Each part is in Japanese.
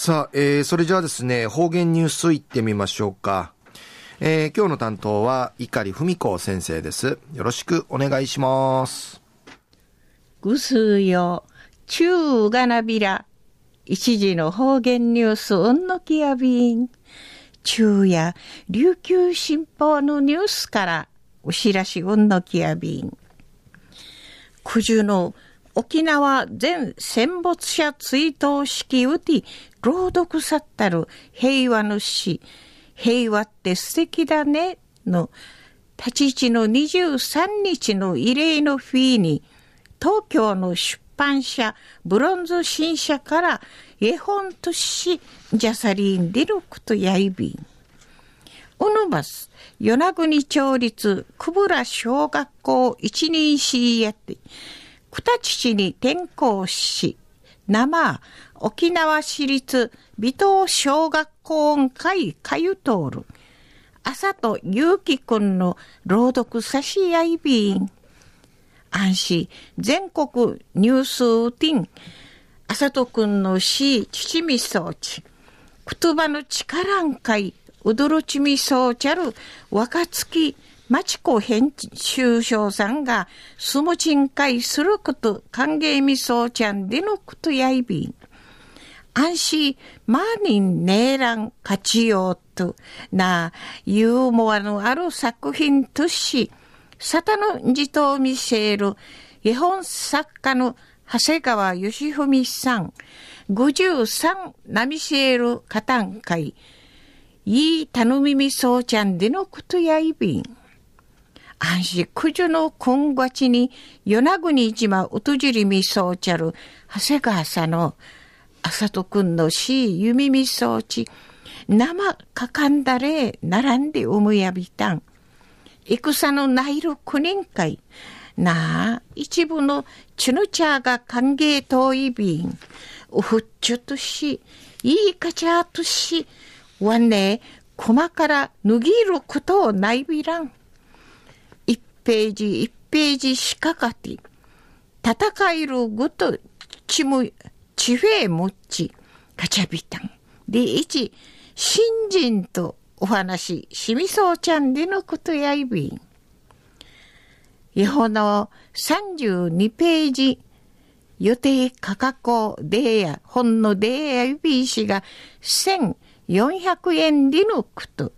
さあ、えー、それじゃあですね、方言ニュースいってみましょうか。えー、今日の担当は、碇文子先生です。よろしくお願いします。ぐすよ、中がなびら、一時の方言ニュース、うんのきやびん。中や琉球新報のニュースから、お知らしうんのきやびん。九十の沖縄全戦没者追悼式うて朗読さったる平和の詩、平和って素敵だねの立ち位置の23日の異例の日に東京の出版社ブロンズ新社から絵本としジャサリン・ディルクとヤイビン。オヌバス、与那国町立久部良小学校一人市やって、九田父に転校し、生、沖縄市立美東小学校音会かゆとる。朝とゆうきくんの朗読差し合い便。安心、全国ニュースウティン。朝とくんのし、父みそうち。言葉の力んかい、うどろちみそうちゃる、若月、町子編集長さんが、すもちんかいすること、歓迎みそうちゃんでのことやいびん。安心、マーニンネーラン勝ちようと、な、ユーモアのある作品とし、サタの自答見せる、絵本作家の長谷川義文さん、53ナミシエルカタン会、いい頼みみそうちゃんでのことやいびん。安心。九十の今月に与那国島うとじりみそうちゃる長谷川さんのあさとくんのし弓みそうち生かかんだれ並んでおむやびたん。戦のないる九人会。なあ一部のチュヌチャーが歓迎遠いびんうふっちょとしいいかちゃとし。わね駒から脱ぎることをないびらん。ページ1ページしかかて、戦えるごとちむ、ちフェもっち、かちゃびたん。で、一、新人とお話、しみそうちゃんでのことやいびん。いほの32ページ、予定価格でや、本のでやいびいしが1400円でのこと、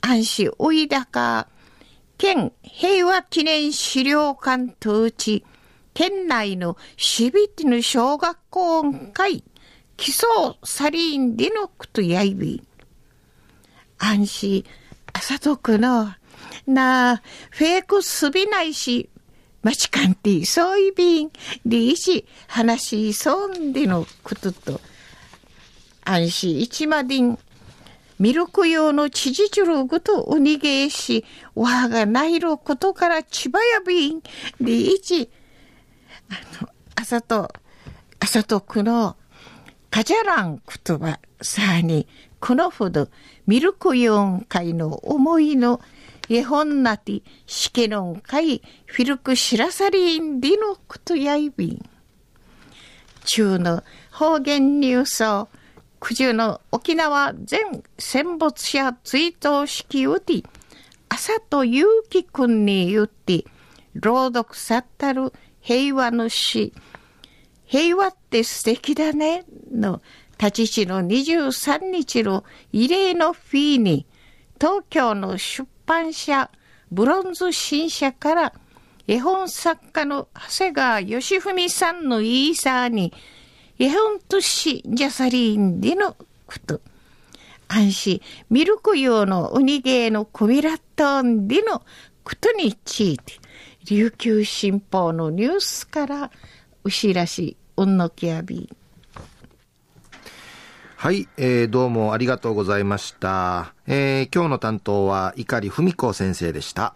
安心おいだか、県平和記念資料館とうち、県内のしびての小学校会、基礎サリーンでのことやいび。安心、朝とくの、なあ、フェイクすびないし、まちかんて、そういびん、でいし、話しそうでのことと、安心一までん、ミルク用のチジチュルグとおにげし、わがないることからちばやびん、でいち、あの、あさと、あさとくの、かじゃらんことば、さに、このほど、ミルク用会の思いの、えほんなて、しけのん会、フィルクしらさりんりのことやいびん。中の方言ニュースを、九十の沖縄全戦没者追悼式をて、朝とゆうきくんに言って、朗読さったる平和の詩、平和って素敵だね、の立ち地の23日の異例のフィーに、東京の出版社ブロンズ新社から絵本作家の長谷川義文さんの言いさに絵本としじゃさりんでのこと。安心、ミルク用のウニゲーのコミラットンでのことについて、琉球新報のニュースからうしらし、うんのきやび。はい、えー、どうもありがとうございました。えー、今日の担当は碇文子先生でした。